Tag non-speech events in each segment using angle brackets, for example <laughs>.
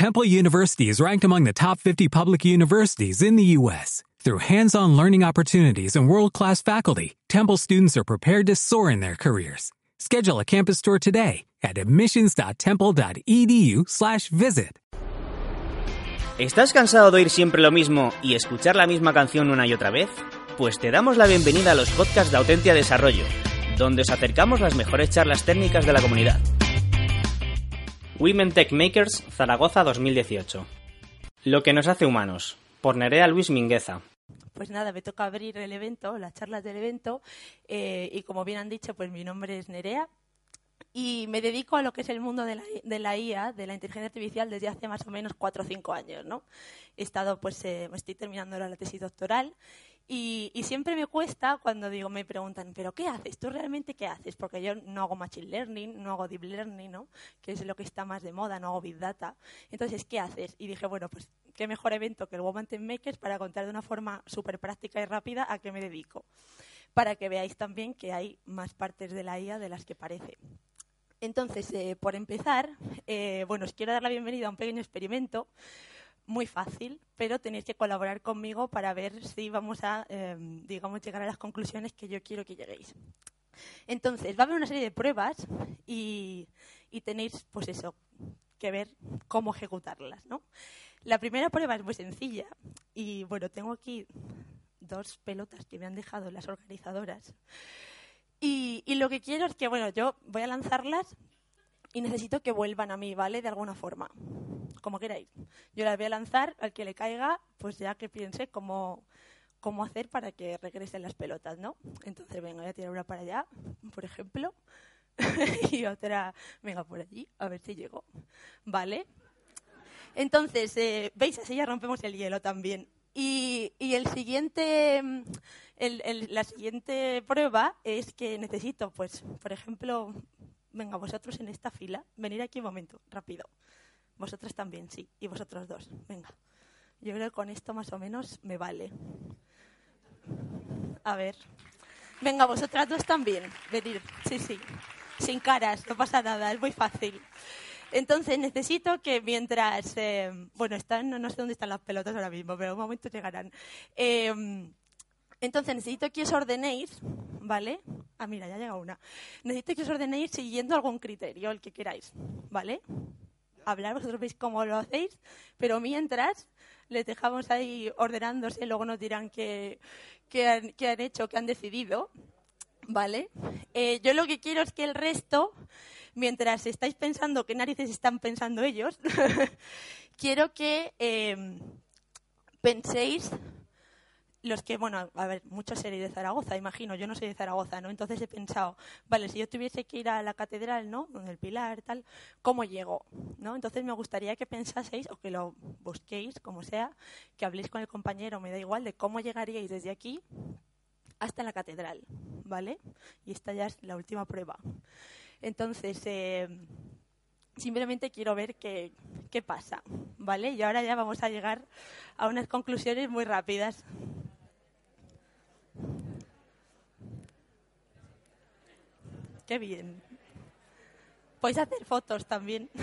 Temple University is ranked among the top 50 public universities in the U.S. Through hands-on learning opportunities and world-class faculty, Temple students are prepared to soar in their careers. Schedule a campus tour today at admissions.temple.edu/visit. ¿Estás cansado de oír siempre lo mismo y escuchar la misma canción una y otra vez? Pues te damos la bienvenida a los podcasts de Autentia Desarrollo, donde os acercamos las mejores charlas técnicas de la comunidad. Women Tech Makers Zaragoza 2018. Lo que nos hace humanos, por Nerea Luis Mingueza. Pues nada, me toca abrir el evento, las charlas del evento, eh, y como bien han dicho, pues mi nombre es Nerea, y me dedico a lo que es el mundo de la, de la, IA, de la inteligencia artificial, desde hace más o menos cuatro o cinco años. ¿no? He estado, pues, eh, estoy terminando ahora la tesis doctoral y, y, siempre me cuesta cuando digo, me preguntan, ¿pero qué haces? ¿Tú realmente qué haces? Porque yo no hago machine learning, no hago deep learning, ¿no? que es lo que está más de moda, no hago big data. Entonces, ¿qué haces? Y dije, bueno, pues qué mejor evento que el Woman Tech Makers para contar de una forma súper práctica y rápida a qué me dedico. Para que veáis también que hay más partes de la IA de las que parece. Entonces, eh, por empezar, eh, bueno, os quiero dar la bienvenida a un pequeño experimento muy fácil, pero tenéis que colaborar conmigo para ver si vamos a, eh, digamos, llegar a las conclusiones que yo quiero que lleguéis. Entonces, va a haber una serie de pruebas y, y tenéis, pues eso, que ver cómo ejecutarlas, ¿no? La primera prueba es muy sencilla y, bueno, tengo aquí dos pelotas que me han dejado las organizadoras. Y, y, lo que quiero es que, bueno, yo voy a lanzarlas y necesito que vuelvan a mí, ¿vale? De alguna forma como queráis. Yo las voy a lanzar, al que le caiga, pues ya que piense cómo, cómo hacer para que regresen las pelotas, ¿no? Entonces, venga, voy a tirar una para allá, por ejemplo, <laughs> y otra, venga, por allí, a ver si llego. ¿Vale? Entonces, eh, ¿veis? Así ya rompemos el hielo también. Y, y el siguiente, el, el, la siguiente prueba es que necesito, pues, por ejemplo, venga, vosotros en esta fila, venir aquí un momento, rápido. Vosotras también, sí. Y vosotros dos. Venga. Yo creo que con esto más o menos me vale. A ver. Venga, vosotras dos también. Venir. Sí, sí. Sin caras, no pasa nada, es muy fácil. Entonces necesito que mientras, eh, bueno, están, no sé dónde están las pelotas ahora mismo, pero un momento llegarán. Eh, entonces necesito que os ordenéis, ¿vale? Ah, mira, ya llega una. Necesito que os ordenéis siguiendo algún criterio, el que queráis, ¿vale? Hablar, vosotros veis cómo lo hacéis, pero mientras les dejamos ahí ordenándose, luego nos dirán qué, han, han, hecho, qué han decidido, ¿vale? Eh, yo lo que quiero es que el resto, mientras estáis pensando qué narices están pensando ellos, <laughs> quiero que eh, penséis los que, bueno, a ver, muchos seréis de Zaragoza, imagino, yo no soy de Zaragoza, ¿no? Entonces he pensado, vale, si yo tuviese que ir a la catedral, ¿no? Con el pilar, tal, ¿cómo llego? ¿No? Entonces me gustaría que pensaseis, o que lo busquéis, como sea, que habléis con el compañero, me da igual, de cómo llegaríais desde aquí hasta la catedral, ¿vale? Y esta ya es la última prueba. Entonces, eh, simplemente quiero ver qué, qué pasa, ¿vale? Y ahora ya vamos a llegar a unas conclusiones muy rápidas. Qué bien. Podéis hacer fotos también. <laughs>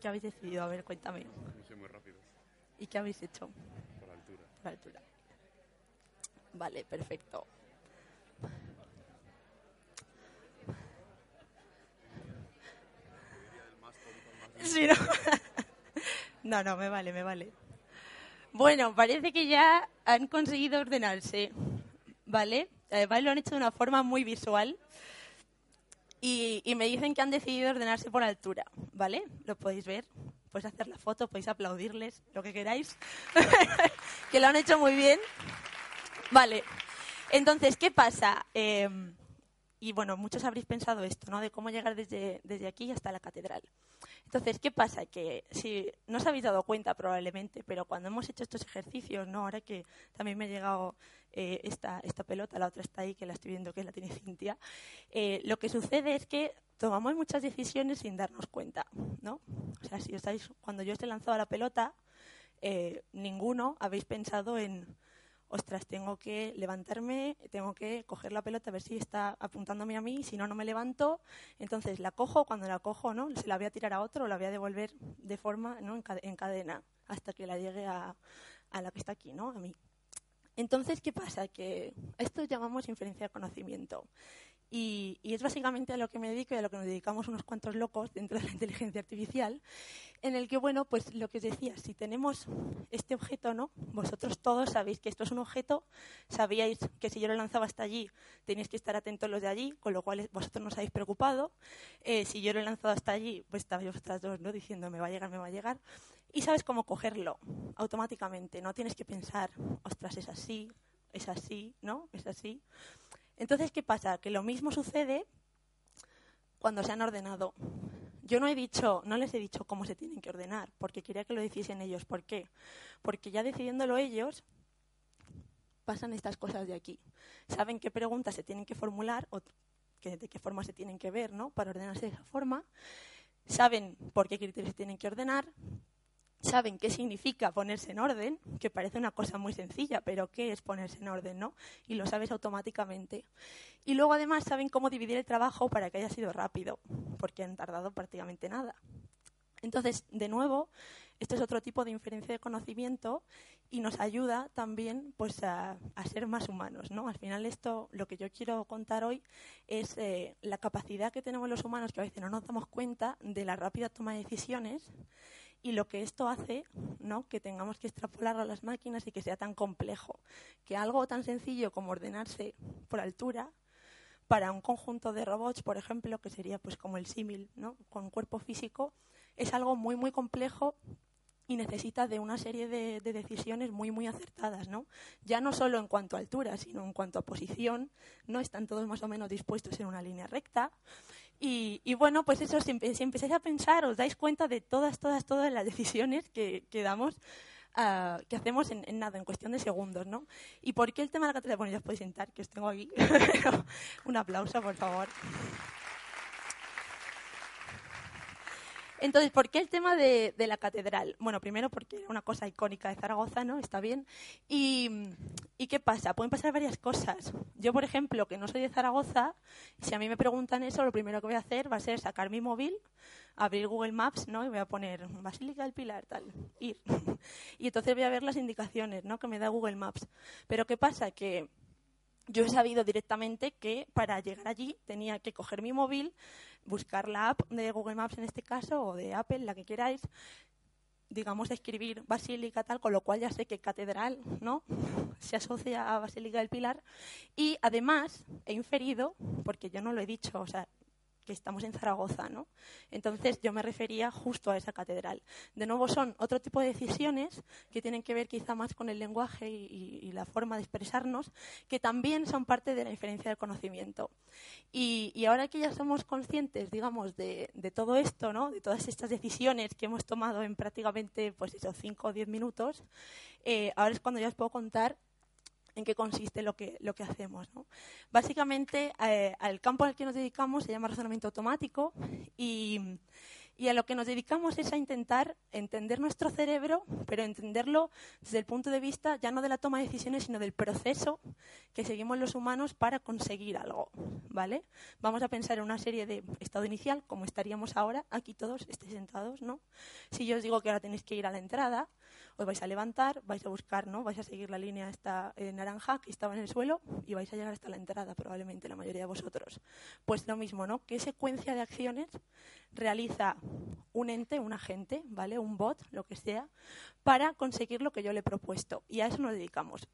¿Qué habéis decidido? A ver, cuéntame. Muy rápido. ¿Y qué habéis hecho? Por altura. Por altura. Vale, perfecto. Sí, no. <laughs> no, no, me vale, me vale. Bueno, parece que ya han conseguido ordenarse, ¿vale? Además lo han hecho de una forma muy visual y, me dicen que han decidido ordenarse por altura, ¿vale? Lo podéis ver, podéis hacer la foto, podéis aplaudirles, lo que queráis, <laughs> que lo han hecho muy bien. Vale, entonces, ¿qué pasa? Eh, y bueno, muchos habréis pensado esto, ¿no? De cómo llegar desde, desde aquí hasta la catedral. Entonces, ¿qué pasa? Que si no os habéis dado cuenta probablemente, pero cuando hemos hecho estos ejercicios, ¿no? Ahora que también me ha llegado eh, esta, esta pelota, la otra está ahí, que la estoy viendo que la tiene Cintia, eh, lo que sucede es que tomamos muchas decisiones sin darnos cuenta, ¿no? O sea, si estáis, cuando yo os he lanzado la pelota, eh, ninguno habéis pensado en ostras, tengo que levantarme, tengo que coger la pelota a ver si está apuntándome a mí, si no, no me levanto. Entonces la cojo, cuando la cojo, ¿no? Se la voy a tirar a otro, la voy a devolver de forma, ¿no? En cadena, hasta que la llegue a, a la que está aquí, ¿no? A mí. Entonces, ¿qué pasa? Que esto llamamos inferencia de conocimiento. Y, es básicamente a lo que me dedico y a lo que nos dedicamos unos cuantos locos dentro de la inteligencia artificial, en el que, bueno, pues lo que os decía, si tenemos este objeto, ¿no? Vosotros todos sabéis que esto es un objeto, sabíais que si yo lo lanzaba hasta allí, tenéis que estar atentos los de allí, con lo cual vosotros no os habéis preocupado. Eh, si yo lo he lanzado hasta allí, pues estabais vosotras dos, ¿no? Diciendo, me va a llegar, me va a llegar. Y sabes cómo cogerlo automáticamente, no tienes que pensar, ostras, es así, es así, ¿no? Es así. Entonces, ¿qué pasa? Que lo mismo sucede cuando se han ordenado. Yo no he dicho, no les he dicho cómo se tienen que ordenar, porque quería que lo decidiesen ellos. ¿Por qué? Porque ya decidiéndolo ellos, pasan estas cosas de aquí. Saben qué preguntas se tienen que formular o de qué forma se tienen que ver, ¿no? Para ordenarse de esa forma. Saben por qué criterios se tienen que ordenar saben qué significa ponerse en orden, que parece una cosa muy sencilla, pero ¿qué es ponerse en orden? ¿no? Y lo sabes automáticamente. Y luego además saben cómo dividir el trabajo para que haya sido rápido, porque han tardado prácticamente nada. Entonces, de nuevo, este es otro tipo de inferencia de conocimiento y nos ayuda también pues, a, ser más humanos. ¿no? Al final, esto, lo que yo quiero contar hoy es eh, la capacidad que tenemos los humanos, que a veces no nos damos cuenta de la rápida toma de decisiones y lo que esto hace, ¿no? que tengamos que extrapolarlo a las máquinas y que sea tan complejo, que algo tan sencillo como ordenarse por altura para un conjunto de robots, por ejemplo, que sería pues como el símil, ¿no? con cuerpo físico, es algo muy muy complejo y necesita de una serie de, decisiones muy muy acertadas, ¿no? Ya no solo en cuanto a altura, sino en cuanto a posición, no están todos más o menos dispuestos en una línea recta. Y, bueno, pues eso, si, empezáis a pensar, os dais cuenta de todas, todas, todas las decisiones que, que damos, ah, que hacemos en, nada, en cuestión de segundos, ¿no? ¿Y por qué el tema de la cátedra? Bueno, ya os podéis sentar, que os tengo aquí. <laughs> Un aplauso, por favor. Entonces, ¿por qué el tema de, la catedral? Bueno, primero porque era una cosa icónica de Zaragoza, ¿no? Está bien. Y, qué pasa? Pueden pasar varias cosas. Yo, por ejemplo, que no soy de Zaragoza, si a mí me preguntan eso, lo primero que voy a hacer va a ser sacar mi móvil, abrir Google Maps, ¿no? Y voy a poner Basílica del Pilar, tal, ir. <laughs> y entonces voy a ver las indicaciones, ¿no? Que me da Google Maps. Pero ¿qué pasa? Que yo he sabido directamente que para llegar allí tenía que coger mi móvil, buscar la app de Google Maps en este caso, o de Apple, la que queráis, digamos, escribir Basílica tal, con lo cual ya sé que catedral, ¿no? <laughs> Se asocia a Basílica del Pilar. Y además he inferido, porque yo no lo he dicho, o sea, que estamos en Zaragoza, ¿no? Entonces yo me refería justo a esa catedral. De nuevo son otro tipo de decisiones que tienen que ver quizá más con el lenguaje y, la forma de expresarnos, que también son parte de la inferencia del conocimiento. Y, ahora que ya somos conscientes, digamos, de, todo esto, ¿no? De todas estas decisiones que hemos tomado en prácticamente, pues esos cinco o diez minutos, eh, ahora es cuando ya os puedo contar en qué consiste lo que, lo que hacemos. Básicamente, eh, al campo al que nos dedicamos se llama razonamiento automático y, y, a lo que nos dedicamos es a intentar entender nuestro cerebro, pero entenderlo desde el punto de vista ya no de la toma de decisiones, sino del proceso que seguimos los humanos para conseguir algo. ¿vale? Vamos a pensar en una serie de estado inicial, como estaríamos ahora, aquí todos, estéis sentados. ¿no? Si yo os digo que ahora tenéis que ir a la entrada, os vais a levantar, vais a buscar, ¿no? Vais a seguir la línea esta eh, naranja que estaba en el suelo y vais a llegar hasta la entrada, probablemente la mayoría de vosotros. Pues lo mismo, ¿no? ¿Qué secuencia de acciones realiza un ente, un agente, ¿vale? Un bot, lo que sea, para conseguir lo que yo le he propuesto? Y a eso nos dedicamos.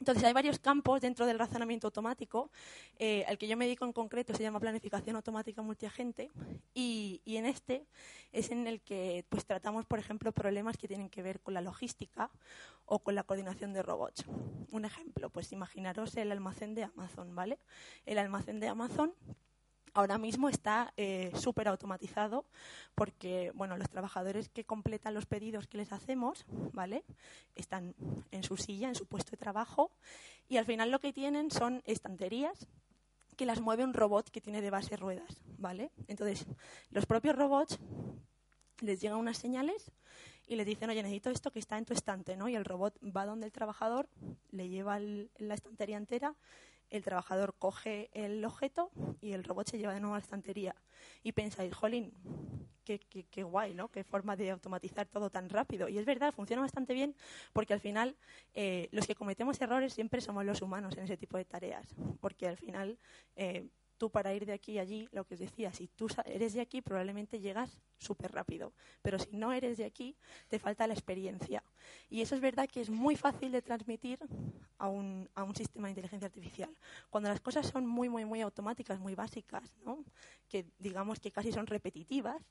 Entonces, hay varios campos dentro del razonamiento automático. Eh, el que yo me dedico en concreto se llama planificación automática multiagente y, y, en este es en el que pues, tratamos, por ejemplo, problemas que tienen que ver con la logística o con la coordinación de robots. Un ejemplo, pues imaginaros el almacén de Amazon, ¿vale? El almacén de Amazon ahora mismo está eh, súper automatizado porque bueno los trabajadores que completan los pedidos que les hacemos vale están en su silla en su puesto de trabajo y al final lo que tienen son estanterías que las mueve un robot que tiene de base ruedas vale entonces los propios robots les llegan unas señales y le dicen, oye, necesito esto que está en tu estante, ¿no? Y el robot va donde el trabajador, le lleva la estantería entera, el trabajador coge el objeto y el robot se lleva de nuevo a la estantería. Y pensáis, jolín, qué, qué, guay, ¿no? Qué forma de automatizar todo tan rápido. Y es verdad, funciona bastante bien porque al final eh, los que cometemos errores siempre somos los humanos en ese tipo de tareas. Porque al final eh, tú para ir de aquí a allí, lo que os decía, si tú eres de aquí probablemente llegas súper rápido, pero si no eres de aquí te falta la experiencia. Y eso es verdad que es muy fácil de transmitir a un, a un sistema de inteligencia artificial. Cuando las cosas son muy, muy, muy automáticas, muy básicas, ¿no? que digamos que casi son repetitivas,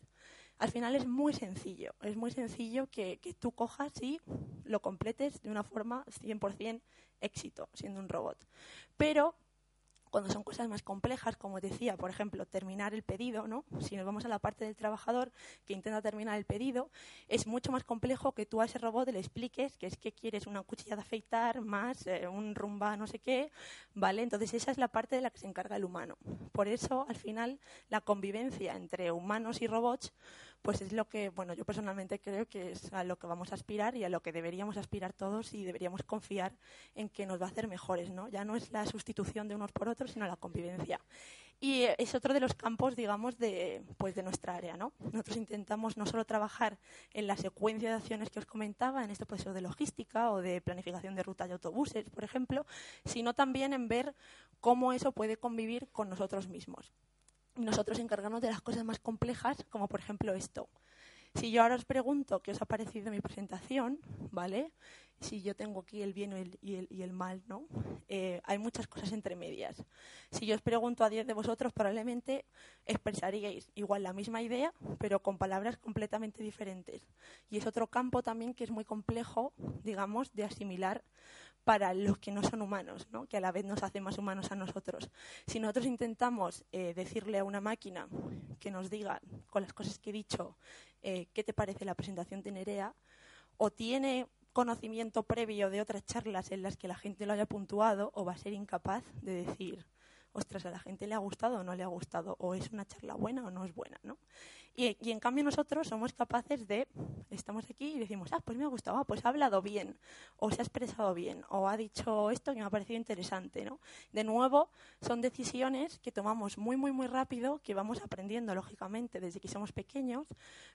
al final es muy sencillo. Es muy sencillo que, que tú cojas y lo completes de una forma 100% éxito, siendo un robot. Pero cuando son cosas más complejas, como decía, por ejemplo, terminar el pedido, ¿no? Si nos vamos a la parte del trabajador que intenta terminar el pedido, es mucho más complejo que tú a ese robot le expliques que es que quieres una cuchilla de afeitar más eh, un rumba no sé qué, ¿vale? Entonces esa es la parte de la que se encarga el humano. Por eso, al final, la convivencia entre humanos y robots pues es lo que, bueno, yo personalmente creo que es a lo que vamos a aspirar y a lo que deberíamos aspirar todos y deberíamos confiar en que nos va a hacer mejores, ¿no? Ya no es la sustitución de unos por otros, sino la convivencia. Y es otro de los campos, digamos, de, pues de nuestra área, ¿no? Nosotros intentamos no solo trabajar en la secuencia de acciones que os comentaba, en este proceso de logística o de planificación de rutas de autobuses, por ejemplo, sino también en ver cómo eso puede convivir con nosotros mismos nosotros encargamos de las cosas más complejas, como por ejemplo esto. Si yo ahora os pregunto qué os ha parecido mi presentación, ¿vale? Si yo tengo aquí el bien y el, y el, mal, ¿no? Eh, hay muchas cosas entre medias. Si yo os pregunto a diez de vosotros, probablemente expresaríais igual la misma idea, pero con palabras completamente diferentes. Y es otro campo también que es muy complejo, digamos, de asimilar para los que no son humanos, ¿no? que a la vez nos hace más humanos a nosotros. Si nosotros intentamos eh, decirle a una máquina que nos diga, con las cosas que he dicho, eh, qué te parece la presentación de Nerea, o tiene conocimiento previo de otras charlas en las que la gente lo haya puntuado, o va a ser incapaz de decir, ostras, a la gente le ha gustado o no le ha gustado, o es una charla buena o no es buena, ¿no? Y, en cambio nosotros somos capaces de, estamos aquí y decimos, ah, pues me ha gustado, ah, pues ha hablado bien, o se ha expresado bien, o ha dicho esto que me ha parecido interesante, ¿no? De nuevo, son decisiones que tomamos muy, muy, muy rápido, que vamos aprendiendo, lógicamente, desde que somos pequeños,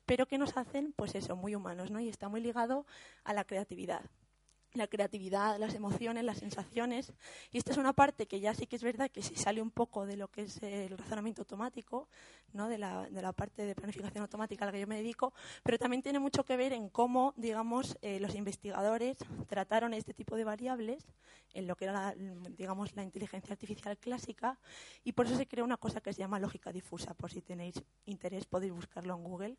pero que nos hacen, pues eso, muy humanos, ¿no? Y está muy ligado a la creatividad la creatividad, las emociones, las sensaciones. Y esta es una parte que ya sí que es verdad que se sale un poco de lo que es el razonamiento automático, ¿no? de, la, de la parte de planificación automática a la que yo me dedico, pero también tiene mucho que ver en cómo, digamos, eh, los investigadores trataron este tipo de variables en lo que era, digamos, la inteligencia artificial clásica y por eso se creó una cosa que se llama lógica difusa. Por si tenéis interés podéis buscarlo en Google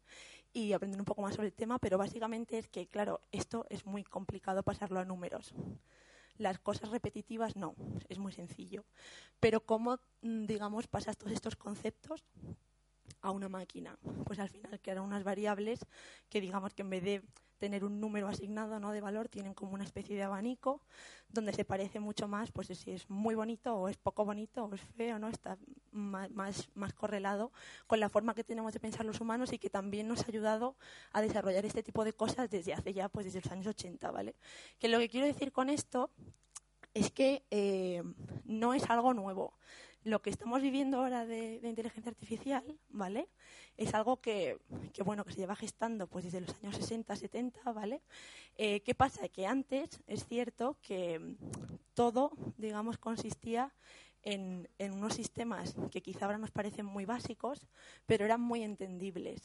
y aprender un poco más sobre el tema, pero básicamente es que, claro, esto es muy complicado pasarlo a números. Las cosas repetitivas no, es muy sencillo. Pero ¿cómo, mm, digamos, pasas todos estos conceptos a una máquina? Pues al final crean unas variables que, digamos, que en vez de tener un número asignado no de valor tienen como una especie de abanico donde se parece mucho más pues si es muy bonito o es poco bonito o es feo no está más, más, correlado con la forma que tenemos de pensar los humanos y que también nos ha ayudado a desarrollar este tipo de cosas desde hace ya pues desde los años 80 vale que lo que quiero decir con esto es que eh, no es algo nuevo lo que estamos viviendo ahora de, inteligencia artificial, ¿vale? Es algo que, bueno, que se lleva gestando pues desde los años 60, 70, ¿vale? Eh, ¿Qué pasa? Que antes es cierto que todo, digamos, consistía en, unos sistemas que quizá ahora nos parecen muy básicos, pero eran muy entendibles.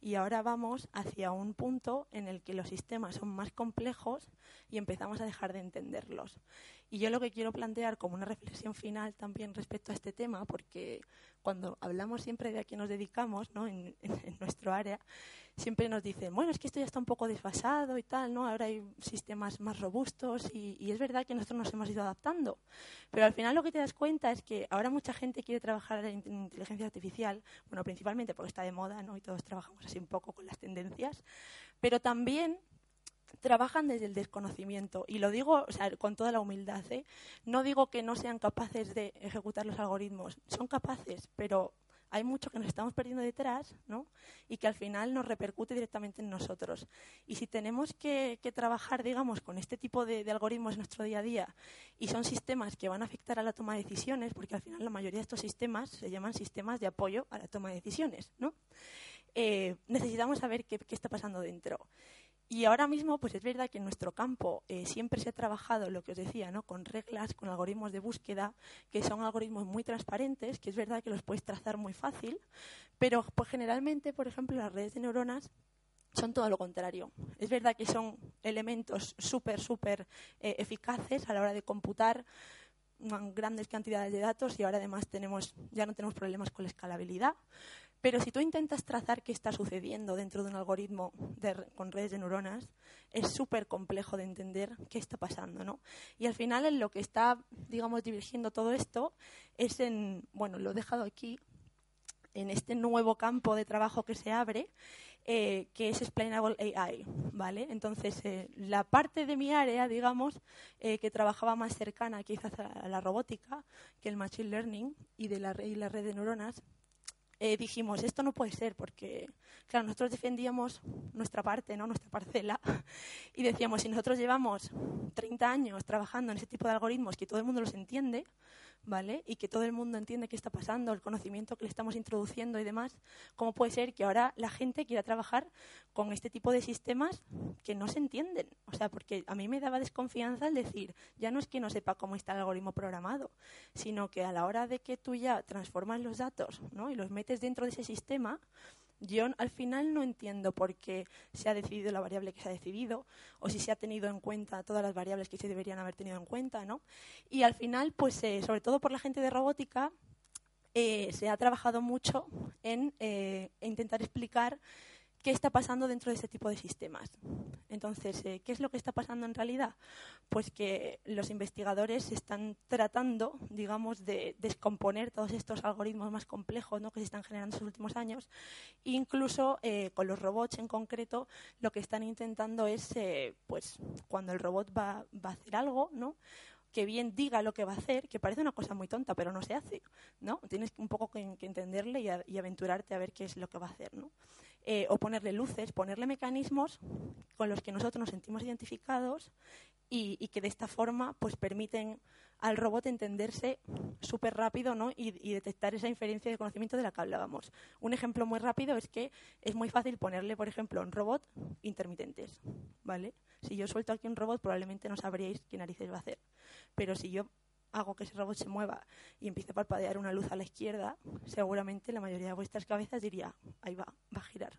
Y ahora vamos hacia un punto en el que los sistemas son más complejos y empezamos a dejar de entenderlos. Y yo lo que quiero plantear como una reflexión final también respecto a este tema, porque cuando hablamos siempre de a qué nos dedicamos ¿no? en, nuestro área, siempre nos dicen, bueno, es que esto ya está un poco desfasado y tal, ¿no? Ahora hay sistemas más robustos y, y, es verdad que nosotros nos hemos ido adaptando. Pero al final lo que te das cuenta es que ahora mucha gente quiere trabajar en inteligencia artificial, bueno, principalmente porque está de moda, ¿no? Y todos trabajamos así un poco con las tendencias, pero también trabajan desde el desconocimiento. Y lo digo con toda la humildad. ¿eh? No digo que no sean capaces de ejecutar los algoritmos. Son capaces, pero hay mucho que nos estamos perdiendo detrás, ¿no? Y que al final nos repercute directamente en nosotros. Y si tenemos que, trabajar, digamos, con este tipo de, algoritmos en nuestro día a día y son sistemas que van a afectar a la toma de decisiones, porque al final la mayoría de estos sistemas se llaman sistemas de apoyo a la toma de decisiones, ¿no? Eh, necesitamos saber qué, qué está pasando dentro. Y ahora mismo, pues es verdad que en nuestro campo eh, siempre se ha trabajado, lo que os decía, ¿no? con reglas, con algoritmos de búsqueda, que son algoritmos muy transparentes, que es verdad que los puedes trazar muy fácil, pero pues, generalmente, por ejemplo, las redes de neuronas son todo lo contrario. Es verdad que son elementos súper, súper eh, eficaces a la hora de computar grandes cantidades de datos y ahora además tenemos, ya no tenemos problemas con la escalabilidad. Pero si tú intentas trazar qué está sucediendo dentro de un algoritmo con redes de neuronas, es súper complejo de entender qué está pasando, ¿no? Y al final en lo que está, digamos, dirigiendo todo esto es en, bueno, lo he dejado aquí, en este nuevo campo de trabajo que se abre, eh, que es Explainable AI, ¿vale? Entonces, eh, la parte de mi área, digamos, eh, que trabajaba más cercana quizás a la robótica, que el Machine Learning y de la, y la red de neuronas, eh, dijimos, esto no puede ser, porque, claro, nosotros defendíamos nuestra parte, ¿no? nuestra parcela, <laughs> y decíamos, si nosotros llevamos 30 años trabajando en ese tipo de algoritmos que todo el mundo los entiende, ¿vale? Y que todo el mundo entiende qué está pasando, el conocimiento que le estamos introduciendo y demás, ¿cómo puede ser que ahora la gente quiera trabajar con este tipo de sistemas que no se entienden? O sea, porque a mí me daba desconfianza el decir, ya no es que no sepa cómo está el algoritmo programado, sino que a la hora de que tú ya transformas los datos, ¿no? Y los metes dentro de ese sistema, yo al final no entiendo por qué se ha decidido la variable que se ha decidido o si se ha tenido en cuenta todas las variables que se deberían haber tenido en cuenta, ¿no? Y al final, pues eh, sobre todo por la gente de robótica, eh, se ha trabajado mucho en eh, intentar explicar qué está pasando dentro de ese tipo de sistemas. Entonces, eh, ¿qué es lo que está pasando en realidad? Pues que los investigadores están tratando, digamos, de descomponer todos estos algoritmos más complejos ¿no? que se están generando en los últimos años. Incluso eh, con los robots en concreto, lo que están intentando es, eh, pues, cuando el robot va, va a hacer algo, ¿no? que bien diga lo que va a hacer, que parece una cosa muy tonta, pero no se hace, ¿no? Tienes un poco que, entenderle y, y, aventurarte a ver qué es lo que va a hacer, ¿no? Eh, o ponerle luces, ponerle mecanismos con los que nosotros nos sentimos identificados y, que de esta forma pues permiten al robot entenderse súper rápido ¿no? y, detectar esa inferencia de conocimiento de la que hablábamos. Un ejemplo muy rápido es que es muy fácil ponerle, por ejemplo, un robot intermitentes. ¿vale? Si yo suelto aquí un robot, probablemente no sabríais qué narices va a hacer. Pero si yo hago que ese robot se mueva y empiece a parpadear una luz a la izquierda, seguramente la mayoría de vuestras cabezas diría, ahí va, va a girar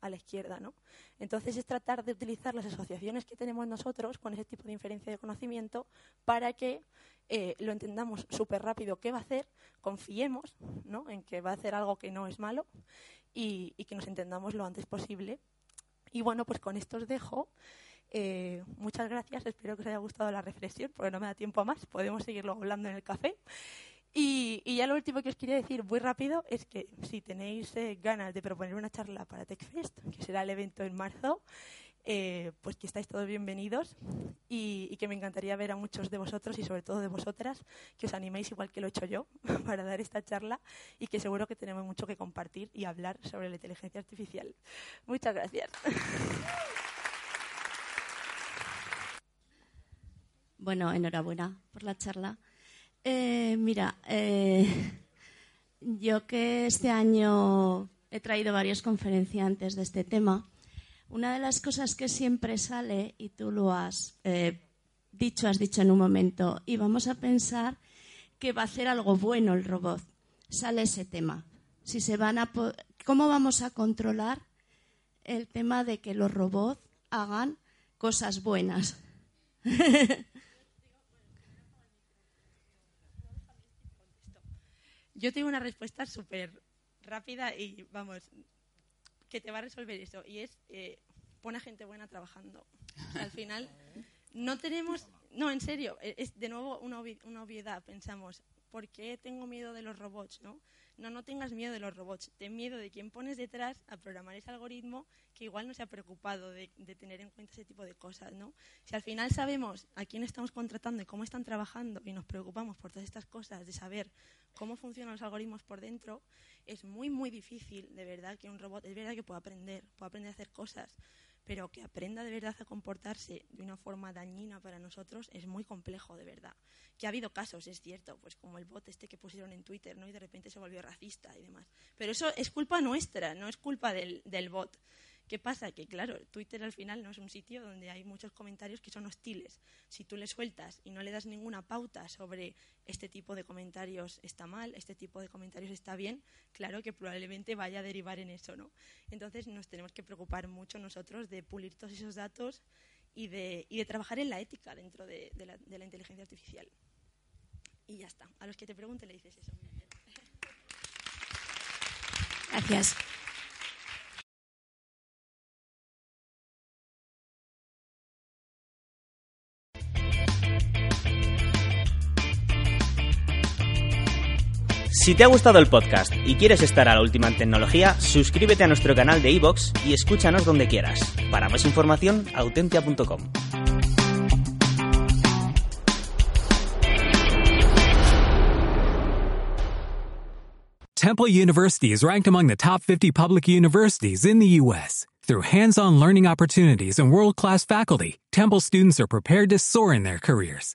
a la izquierda, ¿no? Entonces es tratar de utilizar las asociaciones que tenemos nosotros con ese tipo de inferencia de conocimiento para que eh, lo entendamos súper rápido qué va a hacer, confiemos ¿no? en que va a hacer algo que no es malo y, y que nos entendamos lo antes posible. Y bueno, pues con esto os dejo. Eh, muchas gracias, espero que os haya gustado la reflexión, porque no me da tiempo a más, podemos seguirlo hablando en el café. Y, ya lo último que os quería decir muy rápido es que si tenéis eh, ganas de proponer una charla para TechFest, que será el evento en marzo, eh, pues que estáis todos bienvenidos y, y, que me encantaría ver a muchos de vosotros y sobre todo de vosotras que os animéis igual que lo he hecho yo <laughs> para dar esta charla y que seguro que tenemos mucho que compartir y hablar sobre la inteligencia artificial. Muchas gracias. <laughs> Bueno, enhorabuena por la charla. Eh, mira, eh, yo que este año he traído varios conferenciantes de este tema, una de las cosas que siempre sale, y tú lo has eh, dicho, has dicho en un momento, y vamos a pensar que va a hacer algo bueno el robot, sale ese tema. Si se van a ¿Cómo vamos a controlar el tema de que los robots hagan cosas buenas? <laughs> Yo tengo una respuesta súper rápida y, vamos, que te va a resolver eso. Y es, eh, pon a gente buena trabajando. al final, no tenemos... No, en serio, e, es de nuevo una, obviedad. Pensamos, ¿por qué tengo miedo de los robots? ¿no? no, no tengas miedo de los robots, ten miedo de quién pones detrás a programar ese algoritmo que igual no se ha preocupado de, tener en cuenta ese tipo de cosas. ¿no? Si al final sabemos a quién estamos contratando y cómo están trabajando y nos preocupamos por todas estas cosas, de saber cómo funcionan los algoritmos por dentro, es muy, muy difícil, de verdad, que un robot, es verdad que pueda aprender, pueda aprender a hacer cosas, pero que aprenda de verdad a comportarse de una forma dañina para nosotros es muy complejo, de verdad. Que ha habido casos, es cierto, pues como el bot este que pusieron en Twitter, ¿no? Y de repente se volvió racista y demás. Pero eso es culpa nuestra, no es culpa del, del bot. ¿Qué pasa? Que claro, Twitter al final no es un sitio donde hay muchos comentarios que son hostiles. Si tú le sueltas y no le das ninguna pauta sobre este tipo de comentarios está mal, este tipo de comentarios está bien, claro que probablemente vaya a derivar en eso, ¿no? Entonces nos tenemos que preocupar mucho nosotros de pulir todos esos datos y de, trabajar en la ética dentro de, la, de la inteligencia artificial. Y ya está. A los que te pregunten le dices eso. Gracias. Si te ha gustado el podcast y quieres estar a la última en tecnología, suscríbete a nuestro canal de iVoox y escúchanos donde quieras. Para más información, autentia.com. Temple University is ranked among the top 50 public universities in the U.S. Through hands-on learning opportunities and world-class faculty, Temple students are prepared to soar in their careers.